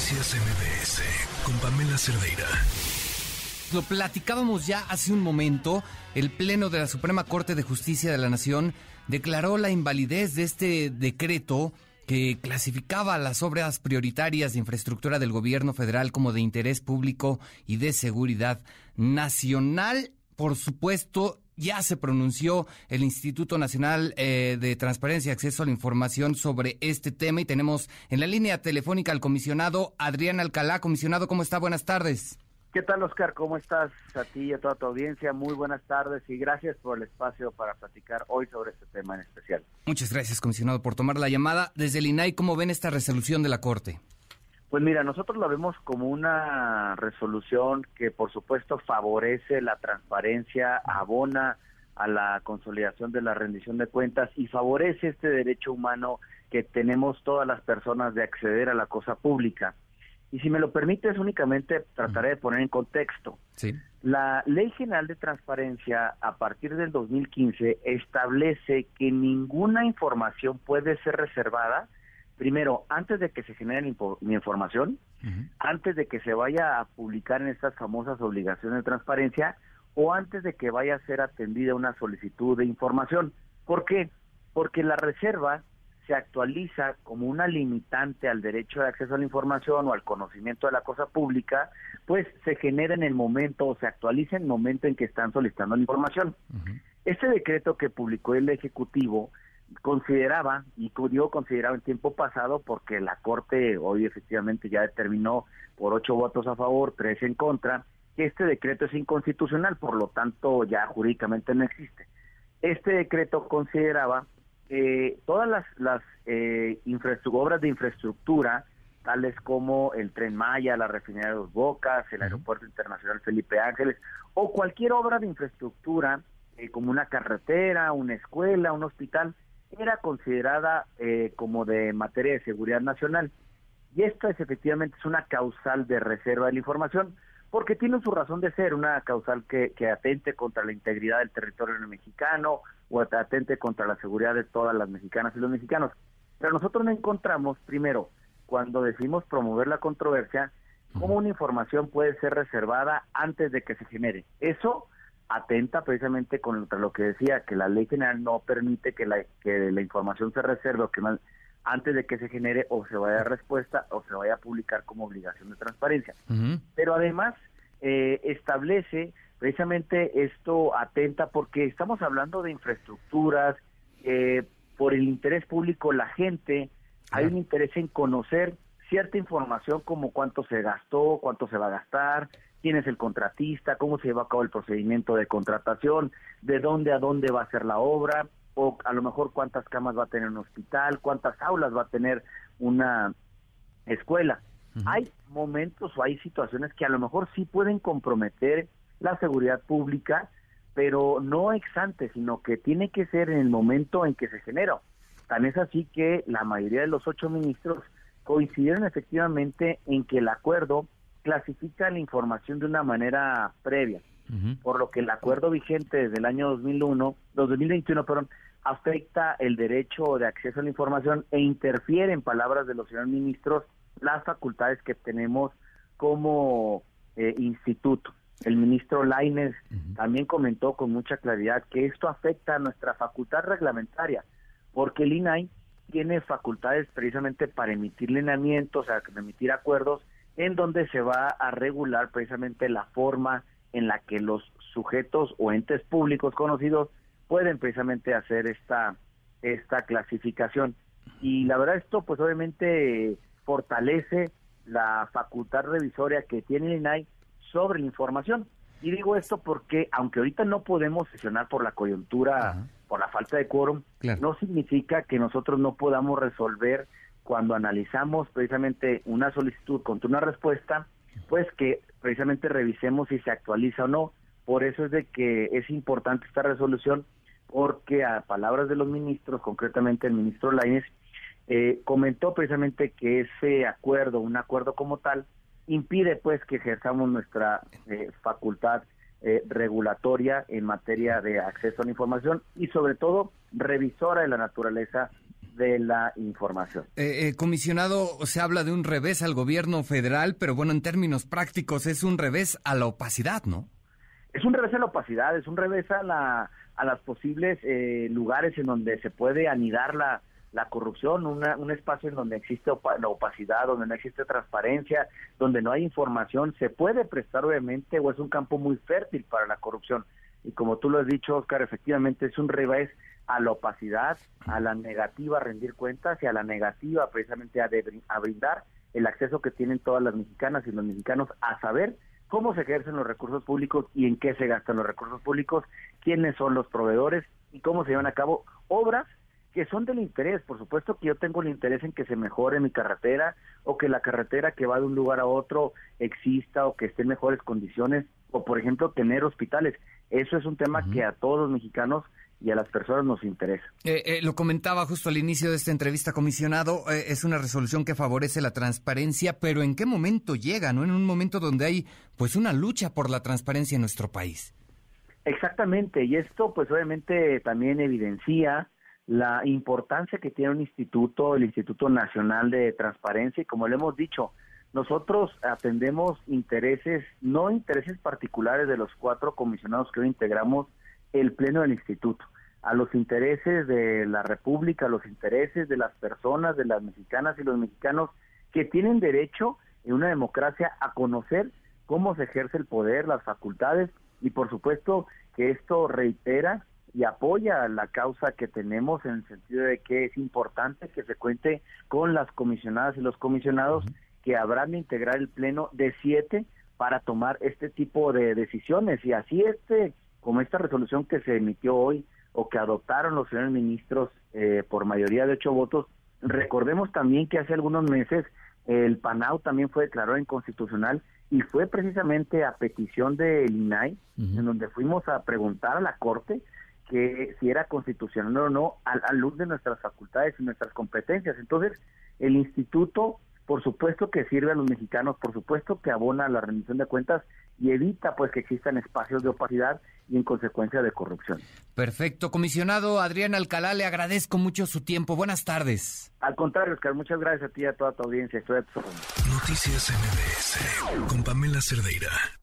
Noticias MBS con Pamela. Lo platicábamos ya hace un momento. El Pleno de la Suprema Corte de Justicia de la Nación declaró la invalidez de este decreto que clasificaba las obras prioritarias de infraestructura del gobierno federal como de interés público y de seguridad nacional. Por supuesto, ya se pronunció el Instituto Nacional eh, de Transparencia y Acceso a la Información sobre este tema y tenemos en la línea telefónica al comisionado Adrián Alcalá. Comisionado, ¿cómo está? Buenas tardes. ¿Qué tal, Oscar? ¿Cómo estás? A ti y a toda tu audiencia. Muy buenas tardes y gracias por el espacio para platicar hoy sobre este tema en especial. Muchas gracias, comisionado, por tomar la llamada. Desde el INAI, ¿cómo ven esta resolución de la Corte? Pues mira, nosotros la vemos como una resolución que por supuesto favorece la transparencia, abona a la consolidación de la rendición de cuentas y favorece este derecho humano que tenemos todas las personas de acceder a la cosa pública. Y si me lo permites, únicamente trataré de poner en contexto. Sí. La Ley General de Transparencia, a partir del 2015, establece que ninguna información puede ser reservada primero, antes de que se genere mi información, antes de que se vaya a publicar en estas famosas obligaciones de transparencia o antes de que vaya a ser atendida una solicitud de información. ¿Por qué? Porque la reserva se actualiza como una limitante al derecho de acceso a la información o al conocimiento de la cosa pública, pues se genera en el momento o se actualiza en el momento en que están solicitando la información. Este decreto que publicó el Ejecutivo consideraba, y yo consideraba en tiempo pasado, porque la Corte hoy efectivamente ya determinó por ocho votos a favor, tres en contra, que este decreto es inconstitucional, por lo tanto ya jurídicamente no existe. Este decreto consideraba que todas las, las eh, obras de infraestructura, tales como el Tren Maya, la refinería de Dos Bocas, el Aeropuerto Internacional Felipe Ángeles, o cualquier obra de infraestructura, eh, como una carretera, una escuela, un hospital, era considerada eh, como de materia de seguridad nacional. Y esta es efectivamente es una causal de reserva de la información, porque tiene su razón de ser, una causal que, que atente contra la integridad del territorio mexicano o atente contra la seguridad de todas las mexicanas y los mexicanos. Pero nosotros no encontramos, primero, cuando decimos promover la controversia, cómo una información puede ser reservada antes de que se genere. Eso atenta precisamente contra lo que decía, que la ley general no permite que la, que la información se reserve o que antes de que se genere o se vaya a respuesta o se vaya a publicar como obligación de transparencia. Pero además eh, establece precisamente esto atenta porque estamos hablando de infraestructuras, eh, por el interés público la gente, hay un interés en conocer cierta información como cuánto se gastó, cuánto se va a gastar, quién es el contratista, cómo se lleva a cabo el procedimiento de contratación, de dónde a dónde va a ser la obra, o a lo mejor cuántas camas va a tener un hospital, cuántas aulas va a tener una escuela. Hay momentos o hay situaciones que a lo mejor sí pueden comprometer la seguridad pública, pero no ex ante, sino que tiene que ser en el momento en que se generó. Tan es así que la mayoría de los ocho ministros coincidieron efectivamente en que el acuerdo clasifica la información de una manera previa, por lo que el acuerdo vigente desde el año 2001, 2021, perdón, afecta el derecho de acceso a la información e interfiere, en palabras de los señores ministros, las facultades que tenemos como eh, instituto. El ministro Laines también comentó con mucha claridad que esto afecta a nuestra facultad reglamentaria, porque el INAI tiene facultades precisamente para emitir lineamientos, o sea, emitir acuerdos en donde se va a regular precisamente la forma en la que los sujetos o entes públicos conocidos pueden precisamente hacer esta esta clasificación. Y la verdad esto pues obviamente fortalece la facultad revisoria que tiene el INAI sobre la información. Y digo esto porque aunque ahorita no podemos sesionar por la coyuntura por la falta de quórum no significa que nosotros no podamos resolver cuando analizamos precisamente una solicitud contra una respuesta, pues que precisamente revisemos si se actualiza o no. Por eso es de que es importante esta resolución, porque a palabras de los ministros, concretamente el ministro Lainez, eh, comentó precisamente que ese acuerdo, un acuerdo como tal, impide pues que ejerzamos nuestra eh, facultad eh, regulatoria en materia de acceso a la información y sobre todo revisora de la naturaleza de la información. Eh, eh, comisionado, se habla de un revés al gobierno federal, pero bueno, en términos prácticos es un revés a la opacidad, ¿no? Es un revés a la opacidad, es un revés a, la, a las posibles eh, lugares en donde se puede anidar la, la corrupción, un espacio en donde existe la opacidad, donde no existe transparencia, donde no hay información, se puede prestar obviamente o es un campo muy fértil para la corrupción. Y como tú lo has dicho, Oscar, efectivamente es un revés a la opacidad, a la negativa a rendir cuentas y a la negativa precisamente a, a brindar el acceso que tienen todas las mexicanas y los mexicanos a saber cómo se ejercen los recursos públicos y en qué se gastan los recursos públicos, quiénes son los proveedores y cómo se llevan a cabo obras que son del interés. Por supuesto que yo tengo el interés en que se mejore mi carretera o que la carretera que va de un lugar a otro exista o que esté en mejores condiciones o, por ejemplo, tener hospitales. Eso es un tema que a todos los mexicanos y a las personas nos interesa. Eh, eh, lo comentaba justo al inicio de esta entrevista, comisionado, eh, es una resolución que favorece la transparencia, pero ¿en qué momento llega? ¿No? En un momento donde hay pues una lucha por la transparencia en nuestro país. Exactamente, y esto pues obviamente también evidencia la importancia que tiene un instituto, el Instituto Nacional de Transparencia, y como le hemos dicho, nosotros atendemos intereses, no intereses particulares de los cuatro comisionados que hoy integramos el Pleno del Instituto, a los intereses de la República, a los intereses de las personas, de las mexicanas y los mexicanos que tienen derecho en una democracia a conocer cómo se ejerce el poder, las facultades y por supuesto que esto reitera y apoya la causa que tenemos en el sentido de que es importante que se cuente con las comisionadas y los comisionados que habrán de integrar el pleno de siete para tomar este tipo de decisiones. Y así este como esta resolución que se emitió hoy o que adoptaron los señores ministros eh, por mayoría de ocho votos recordemos también que hace algunos meses el PANAU también fue declarado inconstitucional y fue precisamente a petición del INAI en donde fuimos a preguntar a la Corte que si era constitucional o no a la luz de nuestras facultades y nuestras competencias. Entonces, el instituto, por supuesto que sirve a los mexicanos, por supuesto que abona la rendición de cuentas y evita pues que existan espacios de opacidad y en consecuencia de corrupción. Perfecto, comisionado Adrián Alcalá, le agradezco mucho su tiempo. Buenas tardes. Al contrario, Oscar, muchas gracias a ti y a toda tu audiencia. Estoy a Noticias MBS con Pamela Cerdeira.